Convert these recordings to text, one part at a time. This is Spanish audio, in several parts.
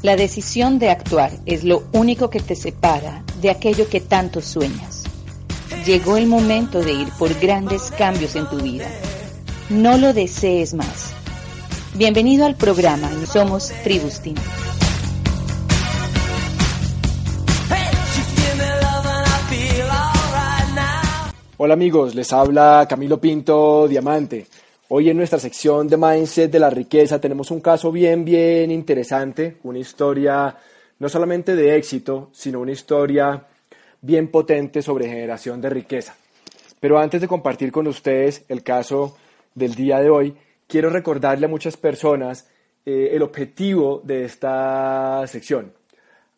La decisión de actuar es lo único que te separa de aquello que tanto sueñas. Llegó el momento de ir por grandes cambios en tu vida. No lo desees más. Bienvenido al programa Somos Tribustin. Hola amigos, les habla Camilo Pinto Diamante. Hoy en nuestra sección de Mindset de la Riqueza tenemos un caso bien, bien interesante, una historia no solamente de éxito, sino una historia bien potente sobre generación de riqueza. Pero antes de compartir con ustedes el caso del día de hoy, quiero recordarle a muchas personas eh, el objetivo de esta sección.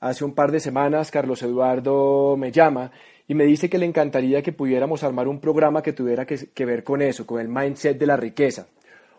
Hace un par de semanas Carlos Eduardo me llama y me dice que le encantaría que pudiéramos armar un programa que tuviera que, ver con eso, con el mindset de la riqueza.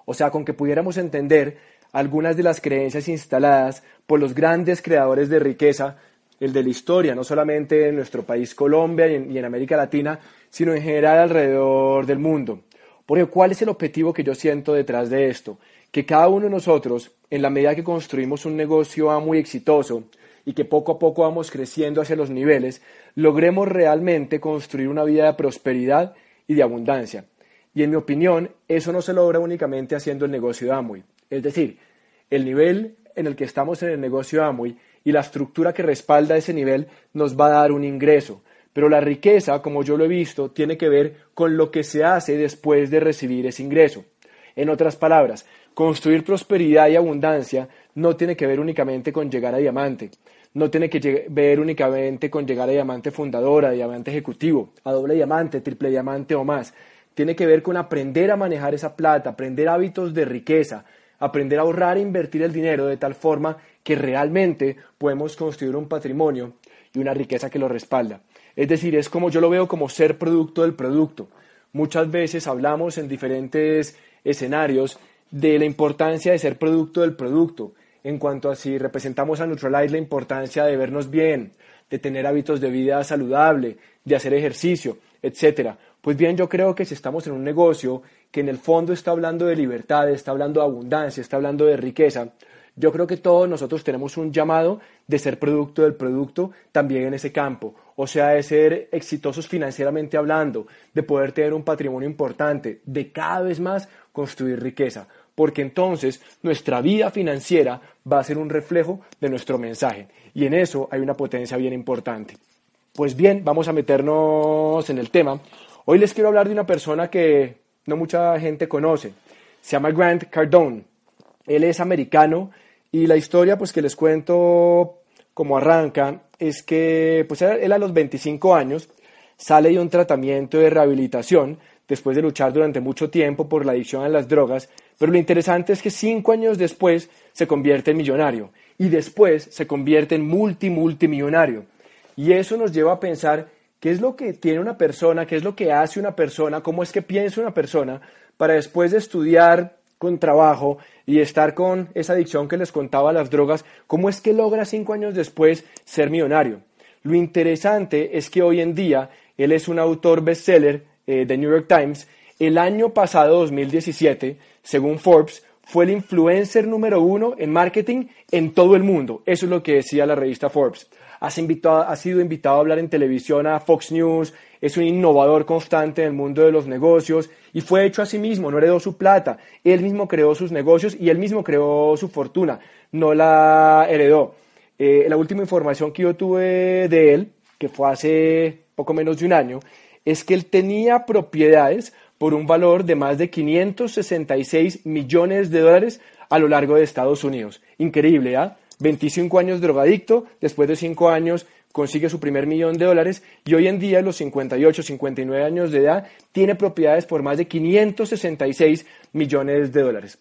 O sea, con que pudiéramos entender algunas de las creencias instaladas por los grandes creadores de riqueza, el de la historia, no solamente en nuestro país Colombia y en, y en América Latina, sino en general alrededor del mundo. Porque ¿cuál es el objetivo que yo siento detrás de esto? Que cada uno de nosotros, en la medida que construimos un negocio muy exitoso, y que poco a poco vamos creciendo hacia los niveles, logremos realmente construir una vida de prosperidad y de abundancia. Y en mi opinión, eso no se logra únicamente haciendo el negocio de Amway. Es decir, el nivel en el que estamos en el negocio de Amway y la estructura que respalda ese nivel nos va a dar un ingreso. Pero la riqueza, como yo lo he visto, tiene que ver con lo que se hace después de recibir ese ingreso. En otras palabras, construir prosperidad y abundancia no tiene que ver únicamente con llegar a diamante, no tiene que ver únicamente con llegar a diamante fundadora, a diamante ejecutivo, a doble diamante, triple diamante o más. Tiene que ver con aprender a manejar esa plata, aprender hábitos de riqueza, aprender a ahorrar e invertir el dinero de tal forma que realmente podemos construir un patrimonio y una riqueza que lo respalda. Es decir, es como yo lo veo como ser producto del producto. Muchas veces hablamos en diferentes escenarios de la importancia de ser producto del producto, en cuanto a si representamos a Neutralize la importancia de vernos bien, de tener hábitos de vida saludable, de hacer ejercicio, etc. Pues bien, yo creo que si estamos en un negocio que en el fondo está hablando de libertad, está hablando de abundancia, está hablando de riqueza, yo creo que todos nosotros tenemos un llamado de ser producto del producto también en ese campo, o sea, de ser exitosos financieramente hablando, de poder tener un patrimonio importante, de cada vez más construir riqueza porque entonces nuestra vida financiera va a ser un reflejo de nuestro mensaje y en eso hay una potencia bien importante. Pues bien, vamos a meternos en el tema. Hoy les quiero hablar de una persona que no mucha gente conoce. Se llama Grant Cardone. Él es americano y la historia pues que les cuento como arranca es que pues él a los 25 años sale de un tratamiento de rehabilitación después de luchar durante mucho tiempo por la adicción a las drogas pero lo interesante es que cinco años después se convierte en millonario y después se convierte en multi, multimillonario. Y eso nos lleva a pensar qué es lo que tiene una persona, qué es lo que hace una persona, cómo es que piensa una persona para después de estudiar con trabajo y estar con esa adicción que les contaba a las drogas, cómo es que logra cinco años después ser millonario. Lo interesante es que hoy en día él es un autor bestseller eh, de New York Times. El año pasado, 2017, según Forbes, fue el influencer número uno en marketing en todo el mundo. Eso es lo que decía la revista Forbes. Ha sido invitado a hablar en televisión a Fox News, es un innovador constante en el mundo de los negocios y fue hecho a sí mismo, no heredó su plata, él mismo creó sus negocios y él mismo creó su fortuna, no la heredó. Eh, la última información que yo tuve de él, que fue hace poco menos de un año, es que él tenía propiedades por un valor de más de 566 millones de dólares a lo largo de Estados Unidos. Increíble, ¿ah? 25 años drogadicto, después de 5 años consigue su primer millón de dólares y hoy en día, a los 58, 59 años de edad, tiene propiedades por más de 566 millones de dólares.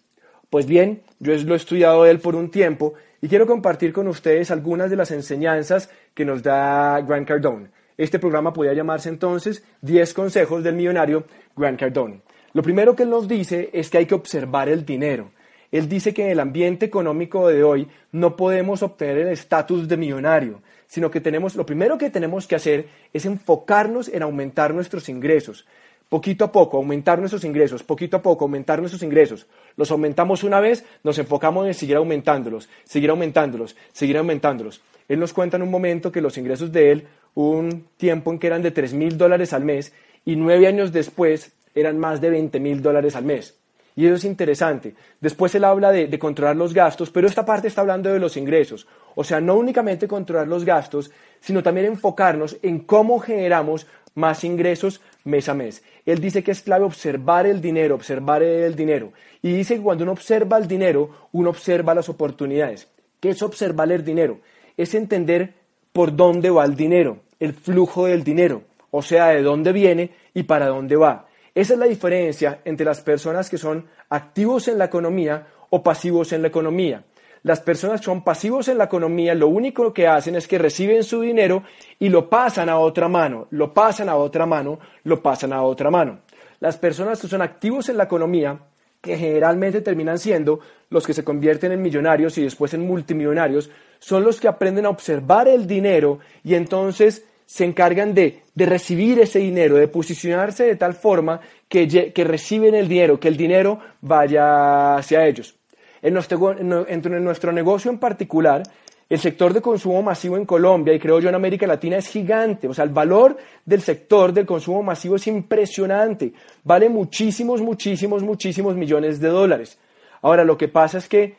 Pues bien, yo lo he estudiado él por un tiempo y quiero compartir con ustedes algunas de las enseñanzas que nos da Grant Cardone. Este programa podría llamarse entonces 10 consejos del millonario Grant Cardone. Lo primero que él nos dice es que hay que observar el dinero. Él dice que en el ambiente económico de hoy no podemos obtener el estatus de millonario, sino que tenemos, lo primero que tenemos que hacer es enfocarnos en aumentar nuestros ingresos. Poquito a poco, aumentar nuestros ingresos, poquito a poco, aumentar nuestros ingresos. Los aumentamos una vez, nos enfocamos en seguir aumentándolos, seguir aumentándolos, seguir aumentándolos. Él nos cuenta en un momento que los ingresos de él, un tiempo en que eran de 3 mil dólares al mes, y nueve años después eran más de 20 mil dólares al mes. Y eso es interesante. Después él habla de, controlar los gastos, pero esta parte está hablando de los ingresos. O sea, no únicamente controlar los gastos, sino también enfocarnos en cómo generamos más ingresos mes a mes. Él dice que es clave observar el dinero, observar el dinero. Y dice que cuando uno observa el dinero, uno observa las oportunidades. ¿Qué es observar el dinero? Es entender por dónde va el dinero, el flujo del dinero, o sea, de dónde viene y para dónde va. Esa es la diferencia entre las personas que son activos en la economía o pasivos en la economía. Las personas que son pasivos en la economía lo único que hacen es que reciben su dinero y lo pasan a otra mano, lo pasan a otra mano, lo pasan a otra mano. Las personas que son activos en la economía, que generalmente terminan siendo los que se convierten en millonarios y después en multimillonarios, son los que aprenden a observar el dinero y entonces se encargan de, recibir ese dinero, de posicionarse de tal forma que, que, reciben el dinero, que el dinero vaya hacia ellos. En nuestro, en nuestro negocio en particular, el sector de consumo masivo en Colombia y creo yo en América Latina es gigante. O sea, el valor del sector del consumo masivo es impresionante. Vale muchísimos, muchísimos, muchísimos millones de dólares. Ahora, lo que pasa es que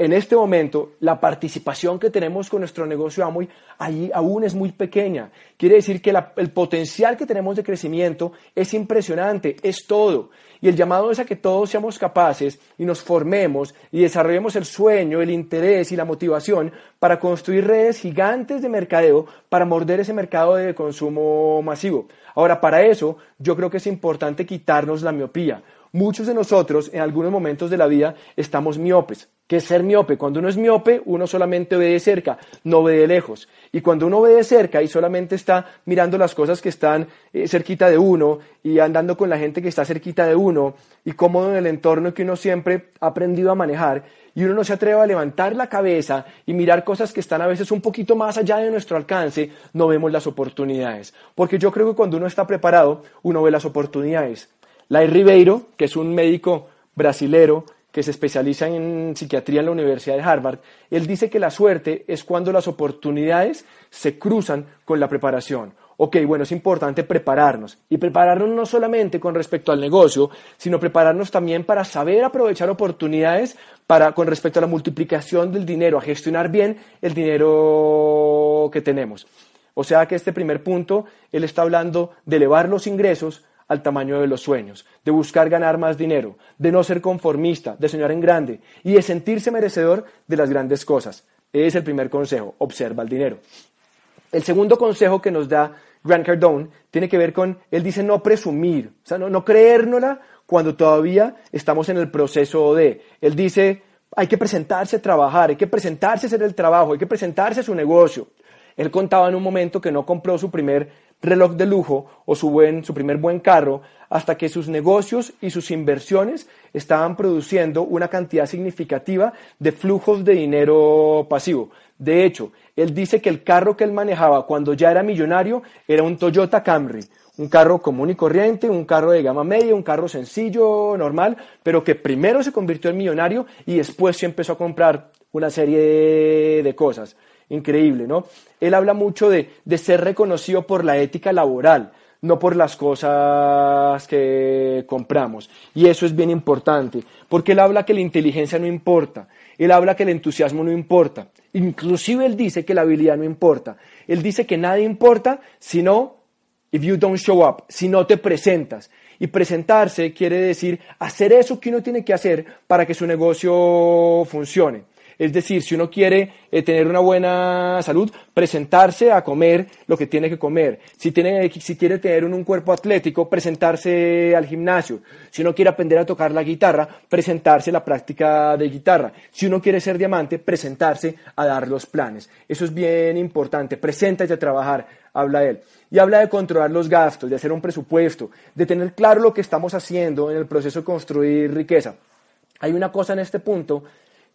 en este momento la participación que tenemos con nuestro negocio Amway aún es muy pequeña. Quiere decir que el potencial que tenemos de crecimiento es impresionante, es todo. Y el llamado es a que todos seamos capaces y nos formemos y desarrollemos el sueño, el interés y la motivación para construir redes gigantes de mercadeo para morder ese mercado de consumo masivo. Ahora, para eso yo creo que es importante quitarnos la miopía. Muchos de nosotros en algunos momentos de la vida estamos miopes. ¿Qué es ser miope? Cuando uno es miope, uno solamente ve de cerca, no ve de lejos. Y cuando uno ve de cerca y solamente está mirando las cosas que están eh, cerquita de uno y andando con la gente que está cerquita de uno y cómodo en el entorno que uno siempre ha aprendido a manejar, y uno no se atreve a levantar la cabeza y mirar cosas que están a veces un poquito más allá de nuestro alcance, no vemos las oportunidades. Porque yo creo que cuando uno está preparado, uno ve las oportunidades. Lai Ribeiro, que es un médico brasilero que se especializa en psiquiatría en la Universidad de Harvard, él dice que la suerte es cuando las oportunidades se cruzan con la preparación. Ok, bueno, es importante prepararnos. Y prepararnos no solamente con respecto al negocio, sino prepararnos también para saber aprovechar oportunidades para, con respecto a la multiplicación del dinero, a gestionar bien el dinero que tenemos. O sea que este primer punto, él está hablando de elevar los ingresos al tamaño de los sueños, de buscar ganar más dinero, de no ser conformista, de soñar en grande y de sentirse merecedor de las grandes cosas. Es el primer consejo, observa el dinero. El segundo consejo que nos da Grant Cardone tiene que ver con, él dice no presumir, o sea, no, no creérnosla cuando todavía estamos en el proceso de, él dice, hay que presentarse a trabajar, hay que presentarse a hacer el trabajo, hay que presentarse a su negocio. Él contaba en un momento que no compró su primer reloj de lujo o su, buen, su primer buen carro hasta que sus negocios y sus inversiones estaban produciendo una cantidad significativa de flujos de dinero pasivo. De hecho, él dice que el carro que él manejaba cuando ya era millonario era un Toyota Camry, un carro común y corriente, un carro de gama media, un carro sencillo, normal, pero que primero se convirtió en millonario y después se empezó a comprar una serie de cosas increíble, ¿no? Él habla mucho de, ser reconocido por la ética laboral, no por las cosas que compramos. Y eso es bien importante, porque él habla que la inteligencia no importa, él habla que el entusiasmo no importa, inclusive él dice que la habilidad no importa, él dice que nada importa sino if you don't show up, si no te presentas. Y presentarse quiere decir hacer eso que uno tiene que hacer para que su negocio funcione. Es decir, si uno quiere eh, tener una buena salud, presentarse a comer lo que tiene que comer. Si, tiene, si quiere tener un, cuerpo atlético, presentarse al gimnasio. Si uno quiere aprender a tocar la guitarra, presentarse a la práctica de guitarra. Si uno quiere ser diamante, presentarse a dar los planes. Eso es bien importante. Preséntate a trabajar, habla él. Y habla de controlar los gastos, de hacer un presupuesto, de tener claro lo que estamos haciendo en el proceso de construir riqueza. Hay una cosa en este punto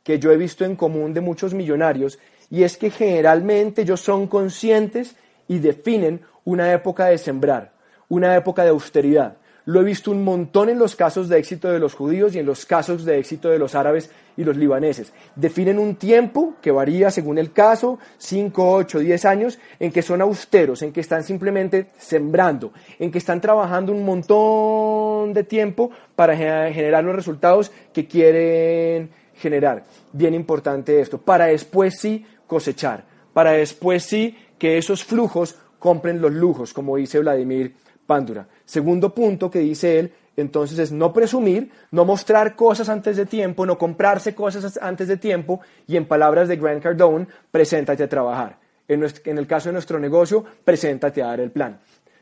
que yo he visto en común de muchos millonarios y es que generalmente ellos son conscientes y definen una época de sembrar, una época de austeridad. Lo he visto un montón en los casos de éxito de los judíos y en los casos de éxito de los árabes y los libaneses. Definen un tiempo que varía según el caso, 5, 8, 10 años, en que son austeros, en que están simplemente sembrando, en que están trabajando un montón de tiempo para generar los resultados que quieren generar. Bien importante esto, para después sí cosechar, para después sí que esos flujos compren los lujos, como dice Vladimir Pándura. Segundo punto que dice él, entonces es no presumir, no mostrar cosas antes de tiempo, no comprarse cosas antes de tiempo y en palabras de Grant Cardone, preséntate a trabajar. En, el caso de nuestro negocio, preséntate a dar el plan.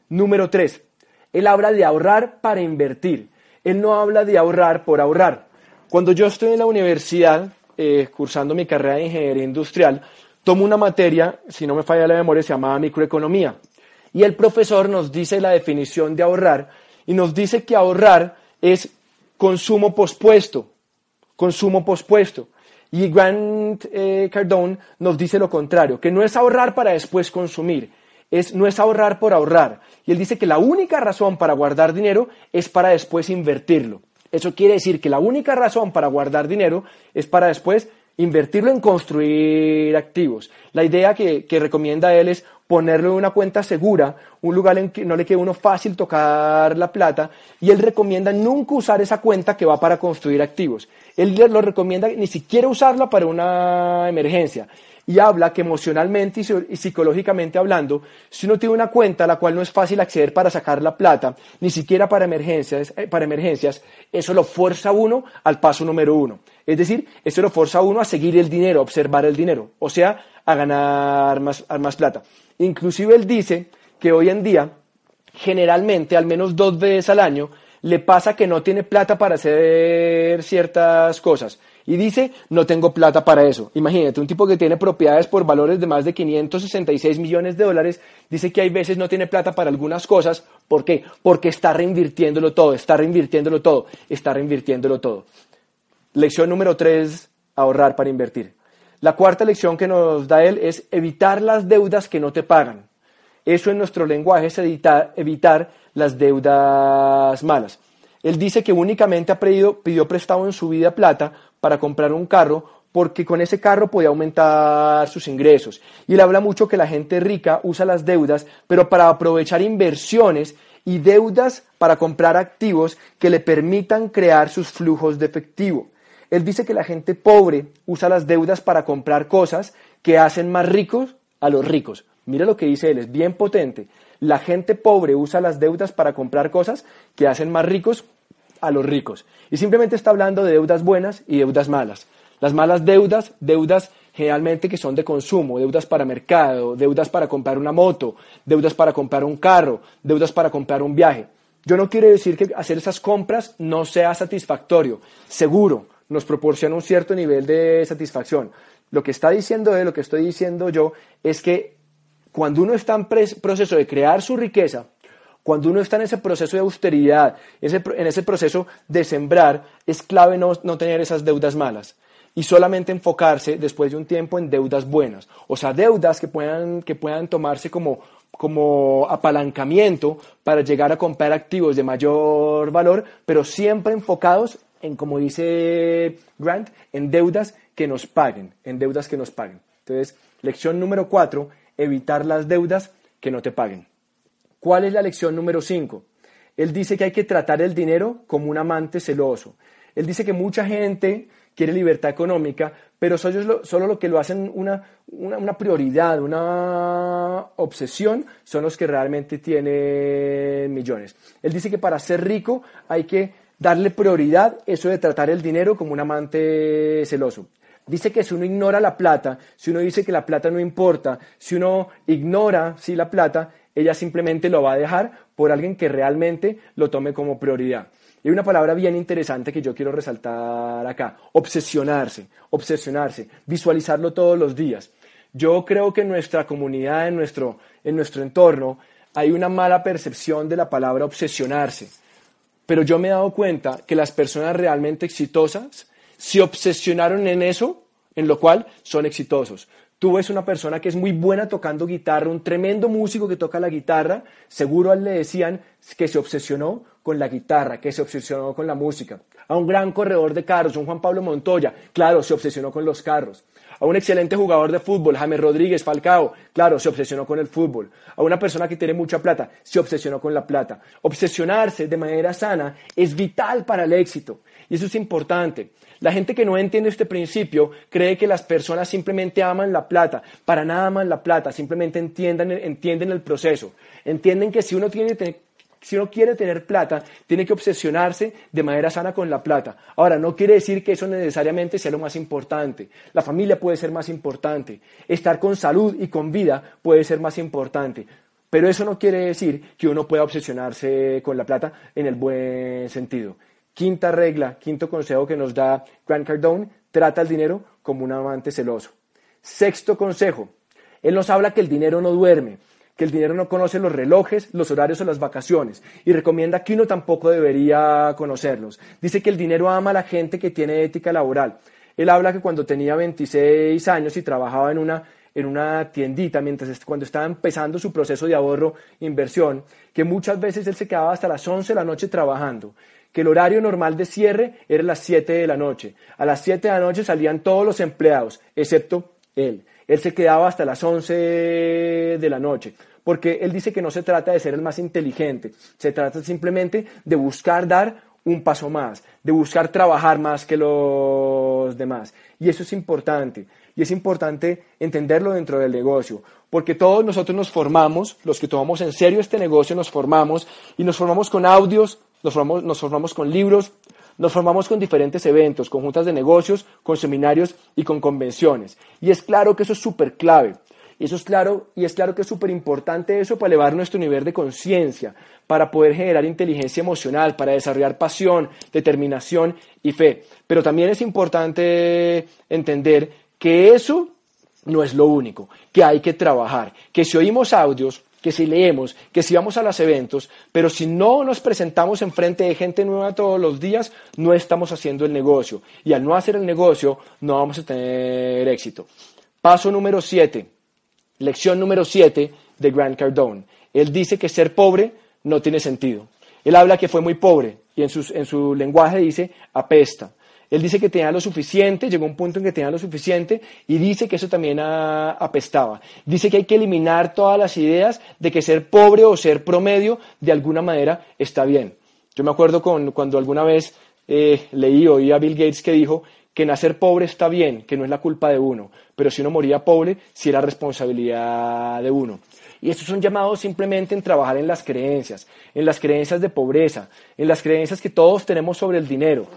Número tres, él habla de ahorrar para invertir. Él no habla de ahorrar por ahorrar. Cuando yo estoy en la universidad, eh, cursando mi carrera de ingeniería industrial, tomo una materia, si no me falla la memoria, se llamaba microeconomía. Y el profesor nos dice la definición de ahorrar y nos dice que ahorrar es consumo pospuesto, consumo pospuesto. Y Grant eh, Cardone nos dice lo contrario, que no es ahorrar para después consumir, es, no es ahorrar por ahorrar. Y él dice que la única razón para guardar dinero es para después invertirlo. Eso quiere decir que la única razón para guardar dinero es para después invertirlo en construir activos. La idea que, recomienda él es ponerlo en una cuenta segura, un lugar en que no le quede uno fácil tocar la plata, y él recomienda nunca usar esa cuenta que va para construir activos. Él lo recomienda ni siquiera usarla para una emergencia y habla que emocionalmente y psicológicamente hablando, si uno tiene una cuenta a la cual no es fácil acceder para sacar la plata, ni siquiera para emergencias, eh, para emergencias, eso lo fuerza a uno al paso número uno. Es decir, eso lo fuerza a uno a seguir el dinero, a observar el dinero, o sea, a ganar más, más plata. Inclusive él dice que hoy en día, generalmente, al menos dos veces al año, le pasa que no tiene plata para hacer ciertas cosas y dice, no tengo plata para eso. Imagínate, un tipo que tiene propiedades por valores de más de 566 millones de dólares, dice que hay veces no tiene plata para algunas cosas. ¿Por qué? Porque está reinvirtiéndolo todo, está reinvirtiéndolo todo, está reinvirtiéndolo todo. Lección número tres, ahorrar para invertir. La cuarta lección que nos da él es evitar las deudas que no te pagan. Eso en nuestro lenguaje es evitar las deudas malas. Él dice que únicamente ha pedido, pidió prestado en su vida plata para comprar un carro porque con ese carro podía aumentar sus ingresos. Y él habla mucho que la gente rica usa las deudas, pero para aprovechar inversiones y deudas para comprar activos que le permitan crear sus flujos de efectivo. Él dice que la gente pobre usa las deudas para comprar cosas que hacen más ricos a los ricos. Mira lo que dice él, es bien potente. La gente pobre usa las deudas para comprar cosas que hacen más ricos a los ricos. Y simplemente está hablando de deudas buenas y deudas malas. Las malas deudas, deudas generalmente que son de consumo, deudas para mercado, deudas para comprar una moto, deudas para comprar un carro, deudas para comprar un viaje. Yo no quiero decir que hacer esas compras no sea satisfactorio. Seguro, nos proporciona un cierto nivel de satisfacción. Lo que está diciendo él, lo que estoy diciendo yo, es que cuando uno está en proceso de crear su riqueza, cuando uno está en ese proceso de austeridad, en ese proceso de sembrar, es clave no, tener esas deudas malas y solamente enfocarse después de un tiempo en deudas buenas, o sea, deudas que puedan, que puedan tomarse como, como apalancamiento para llegar a comprar activos de mayor valor, pero siempre enfocados en, como dice Grant, en deudas que nos paguen, en deudas que nos paguen. Entonces, lección número cuatro, evitar las deudas que no te paguen. ¿Cuál es la lección número 5? Él dice que hay que tratar el dinero como un amante celoso. Él dice que mucha gente quiere libertad económica, pero solo, solo lo que lo hacen una, una, prioridad, una obsesión, son los que realmente tienen millones. Él dice que para ser rico hay que darle prioridad eso de tratar el dinero como un amante celoso. Dice que si uno ignora la plata, si uno dice que la plata no importa, si uno ignora si la plata, ella simplemente lo va a dejar por alguien que realmente lo tome como prioridad. Hay una palabra bien interesante que yo quiero resaltar acá, obsesionarse, obsesionarse, visualizarlo todos los días. Yo creo que en nuestra comunidad, en nuestro, en nuestro entorno, hay una mala percepción de la palabra obsesionarse. Pero yo me he dado cuenta que las personas realmente exitosas se obsesionaron en eso, en lo cual son exitosos. Tú ves una persona que es muy buena tocando guitarra, un tremendo músico que toca la guitarra, seguro a él le decían que se obsesionó con la guitarra, que se obsesionó con la música. A un gran corredor de carros, un Juan Pablo Montoya, claro, se obsesionó con los carros. A un excelente jugador de fútbol, James Rodríguez Falcao, claro, se obsesionó con el fútbol. A una persona que tiene mucha plata, se obsesionó con la plata. Obsesionarse de manera sana es vital para el éxito. Y eso es importante. La gente que no entiende este principio cree que las personas simplemente aman la plata, para nada aman la plata, simplemente entienden, entienden el proceso. Entienden que si uno, tiene, si uno quiere tener plata, tiene que obsesionarse de manera sana con la plata. Ahora, no quiere decir que eso necesariamente sea lo más importante. La familia puede ser más importante. Estar con salud y con vida puede ser más importante. Pero eso no quiere decir que uno pueda obsesionarse con la plata en el buen sentido. Quinta regla, quinto consejo que nos da Grant Cardone, trata el dinero como un amante celoso. Sexto consejo, él nos habla que el dinero no duerme, que el dinero no conoce los relojes, los horarios o las vacaciones y recomienda que uno tampoco debería conocerlos. Dice que el dinero ama a la gente que tiene ética laboral. Él habla que cuando tenía 26 años y trabajaba en una, en una tiendita, mientras cuando estaba empezando su proceso de ahorro, inversión, que muchas veces él se quedaba hasta las 11 de la noche trabajando que el horario normal de cierre era las 7 de la noche. A las 7 de la noche salían todos los empleados, excepto él. Él se quedaba hasta las 11 de la noche, porque él dice que no se trata de ser el más inteligente, se trata simplemente de buscar dar un paso más, de buscar trabajar más que los demás. Y eso es importante. Y es importante entenderlo dentro del negocio, porque todos nosotros nos formamos, los que tomamos en serio este negocio, nos formamos y nos formamos con audios, nos formamos, nos formamos con libros, nos formamos con diferentes eventos, con juntas de negocios, con seminarios y con convenciones. Y es claro que eso es súper clave. Y eso es claro, y es claro que es súper importante eso para elevar nuestro nivel de conciencia, para poder generar inteligencia emocional, para desarrollar pasión, determinación y fe. Pero también es importante entender que eso no es lo único, que hay que trabajar, que si oímos audios, que si leemos, que si vamos a los eventos, pero si no nos presentamos en frente de gente nueva todos los días, no estamos haciendo el negocio. Y al no hacer el negocio, no vamos a tener éxito. Paso número 7, lección número 7 de Grant Cardone. Él dice que ser pobre no tiene sentido. Él habla que fue muy pobre y en, en su lenguaje dice apesta. Él dice que tenía lo suficiente, llegó un punto en que tenía lo suficiente y dice que eso también apestaba. Dice que hay que eliminar todas las ideas de que ser pobre o ser promedio de alguna manera está bien. Yo me acuerdo con, cuando alguna vez eh, leí oí a Bill Gates que dijo que nacer pobre está bien, que no es la culpa de uno, pero si uno moría pobre, sí era responsabilidad de uno. Y estos son llamados simplemente en trabajar en las creencias, en las creencias de pobreza, en las creencias que todos tenemos sobre el dinero,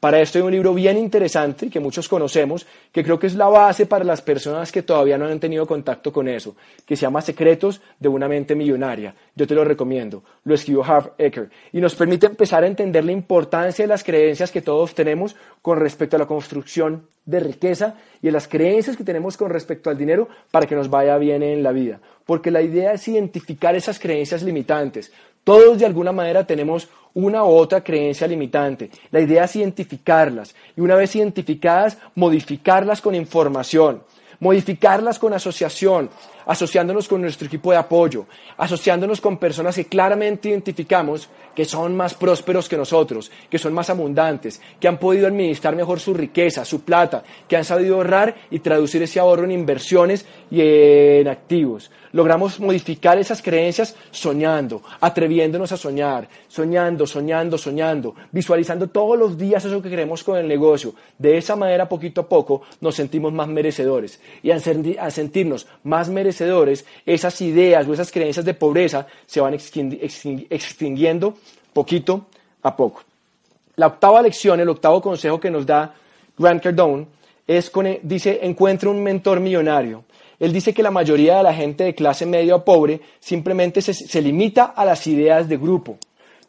para esto hay un libro bien interesante que muchos conocemos, que creo que es la base para las personas que todavía no han tenido contacto con eso, que se llama Secretos de una mente millonaria. Yo te lo recomiendo. Lo escribió Harv Eker y nos permite empezar a entender la importancia de las creencias que todos tenemos con respecto a la construcción de riqueza y de las creencias que tenemos con respecto al dinero para que nos vaya bien en la vida. Porque la idea es identificar esas creencias limitantes. Todos de alguna manera tenemos una u otra creencia limitante. La idea es identificarlas y una vez identificadas, modificarlas con información, modificarlas con asociación, asociándonos con nuestro equipo de apoyo, asociándonos con personas que claramente identificamos que son más prósperos que nosotros, que son más abundantes, que han podido administrar mejor su riqueza, su plata, que han sabido ahorrar y traducir ese ahorro en inversiones y en activos. Logramos modificar esas creencias soñando, atreviéndonos a soñar, soñando, soñando, soñando, visualizando todos los días eso que queremos con el negocio. De esa manera, poquito a poco, nos sentimos más merecedores. Y al, sentirnos más merecedores, esas ideas o esas creencias de pobreza se van extinguiendo poquito a poco. La octava lección, el octavo consejo que nos da Grant Cardone es con, dice, encuentra un mentor millonario. Él dice que la mayoría de la gente de clase media o pobre simplemente se limita a las ideas de grupo.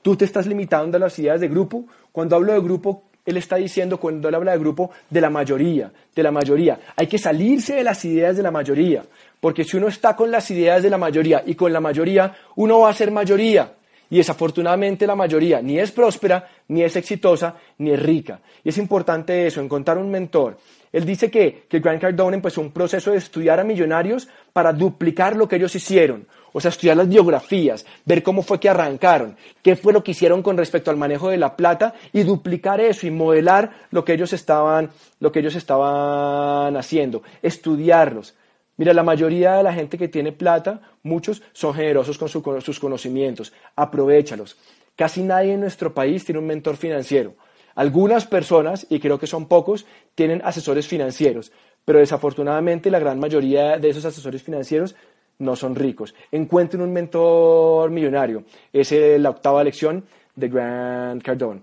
Tú te estás limitando a las ideas de grupo. Cuando hablo de grupo, él está diciendo, cuando él habla de grupo, de la mayoría, de la mayoría. Hay que salirse de las ideas de la mayoría, porque si uno está con las ideas de la mayoría y con la mayoría, uno va a ser mayoría. Y desafortunadamente la mayoría ni es próspera, ni es exitosa, ni es rica. Y es importante eso, encontrar un mentor. Él dice que, que Grant Cardone empezó un proceso de estudiar a millonarios para duplicar lo que ellos hicieron. O sea, estudiar las biografías, ver cómo fue que arrancaron, qué fue lo que hicieron con respecto al manejo de la plata y duplicar eso y modelar lo que ellos estaban, lo que ellos estaban haciendo, estudiarlos. Mira, la mayoría de la gente que tiene plata, muchos son generosos con sus conocimientos, aprovechalos. Casi nadie en nuestro país tiene un mentor financiero. Algunas personas, y creo que son pocos, tienen asesores financieros, pero desafortunadamente la gran mayoría de esos asesores financieros no son ricos. Encuentren un mentor millonario. Es la octava lección de Grant Cardone.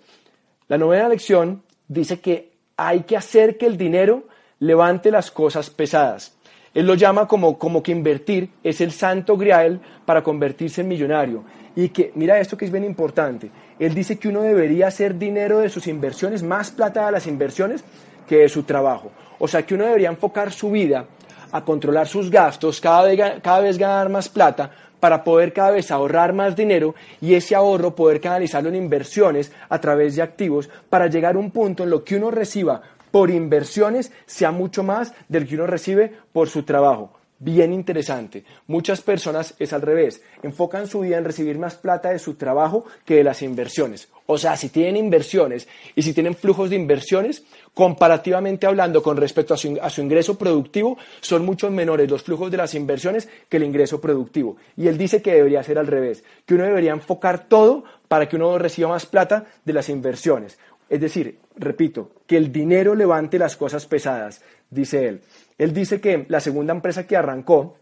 La novena lección dice que hay que hacer que el dinero levante las cosas pesadas. Él lo llama como, como que invertir es el santo grial para convertirse en millonario. Y que, mira esto que es bien importante, él dice que uno debería hacer dinero de sus inversiones, más plata de las inversiones que de su trabajo. O sea que uno debería enfocar su vida a controlar sus gastos, cada vez, cada vez ganar más plata para poder cada vez ahorrar más dinero y ese ahorro poder canalizarlo en inversiones a través de activos para llegar a un punto en lo que uno reciba por inversiones sea mucho más del que uno recibe por su trabajo bien interesante. Muchas personas es al revés, enfocan su vida en recibir más plata de su trabajo que de las inversiones. O sea, si tienen inversiones y si tienen flujos de inversiones, comparativamente hablando con respecto a su, ingreso productivo, son mucho menores los flujos de las inversiones que el ingreso productivo. Y él dice que debería ser al revés, que uno debería enfocar todo para que uno reciba más plata de las inversiones. Es decir, repito, que el dinero levante las cosas pesadas, dice él. Él dice que la segunda empresa que arrancó,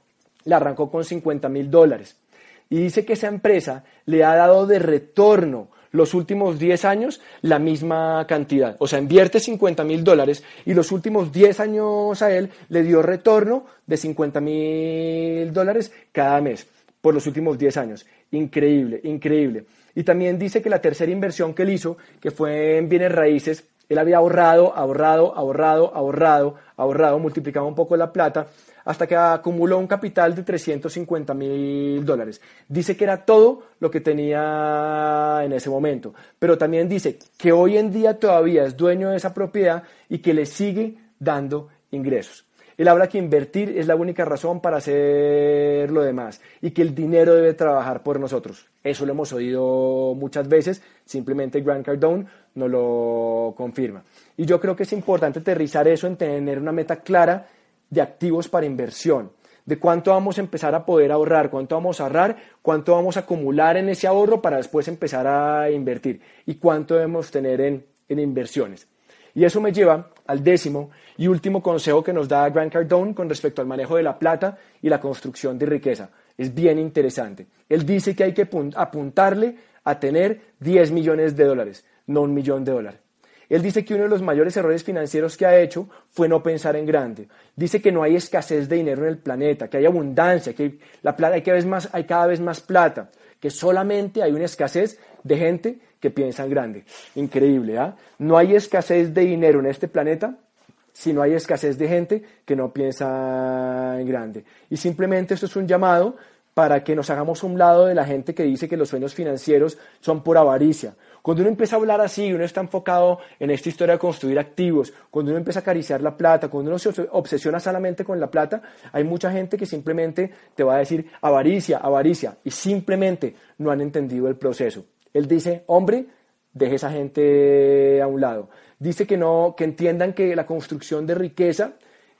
la arrancó con 50 mil dólares. Y dice que esa empresa le ha dado de retorno los últimos 10 años la misma cantidad. O sea, invierte 50 mil dólares y los últimos 10 años a él le dio retorno de 50 mil dólares cada mes por los últimos 10 años. Increíble, increíble. Y también dice que la tercera inversión que él hizo, que fue en bienes raíces, él había ahorrado, ahorrado, ahorrado, ahorrado, ahorrado, multiplicaba un poco la plata, hasta que acumuló un capital de 350 mil dólares. Dice que era todo lo que tenía en ese momento, pero también dice que hoy en día todavía es dueño de esa propiedad y que le sigue dando ingresos. Él habla que invertir es la única razón para hacer lo demás y que el dinero debe trabajar por nosotros. Eso lo hemos oído muchas veces, simplemente Grant Cardone nos lo confirma. Y yo creo que es importante aterrizar eso en tener una meta clara de activos para inversión, de cuánto vamos a empezar a poder ahorrar, cuánto vamos a ahorrar, cuánto vamos a acumular en ese ahorro para después empezar a invertir y cuánto debemos tener en, en inversiones. Y eso me lleva al décimo y último consejo que nos da Grant Cardone con respecto al manejo de la plata y la construcción de riqueza. Es bien interesante. Él dice que hay que apuntarle a tener 10 millones de dólares, no un millón de dólares. Él dice que uno de los mayores errores financieros que ha hecho fue no pensar en grande. Dice que no hay escasez de dinero en el planeta, que hay abundancia, que la plata, hay, cada vez más, hay plata, que solamente hay una escasez de gente que piensan grande. Increíble, ¿ah? No hay escasez de dinero en este planeta si no hay escasez de gente que no piensa en grande. Y simplemente esto es un llamado para que nos hagamos un lado de la gente que dice que los sueños financieros son por avaricia. Cuando uno empieza a hablar así, uno está enfocado en esta historia de construir activos, cuando uno empieza a acariciar la plata, cuando uno se obsesiona solamente con la plata, hay mucha gente que simplemente te va a decir avaricia, avaricia, y simplemente no han entendido el proceso. Él dice, hombre, deje esa gente a un lado. Dice que no, que entiendan que la construcción de riqueza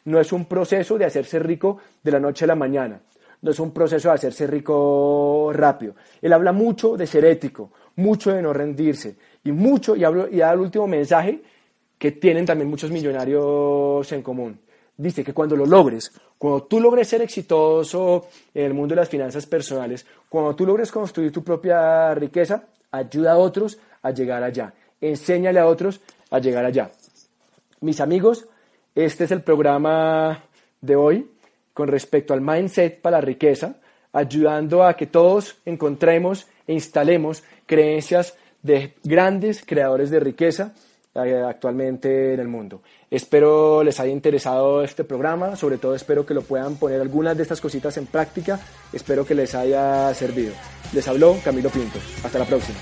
no es un proceso de hacerse rico de la noche a la mañana, no es un proceso de hacerse rico rápido. Él habla mucho de ser ético, mucho de no rendirse y mucho, y, hablo, y da el último mensaje que tienen también muchos millonarios en común. Dice que cuando lo logres, cuando tú logres ser exitoso en el mundo de las finanzas personales, cuando tú logres construir tu propia riqueza, ayuda a otros a llegar allá, enséñale a otros a llegar allá. Mis amigos, Este es el programa de hoy con respecto al mindset para la riqueza, ayudando a que todos encontremos e instalemos creencias de grandes creadores de riqueza eh, actualmente en el mundo. Espero les haya interesado este programa, sobre todo espero que lo puedan poner algunas de estas cositas en práctica, espero que les haya servido. Les habló Camilo Pinto, hasta la próxima.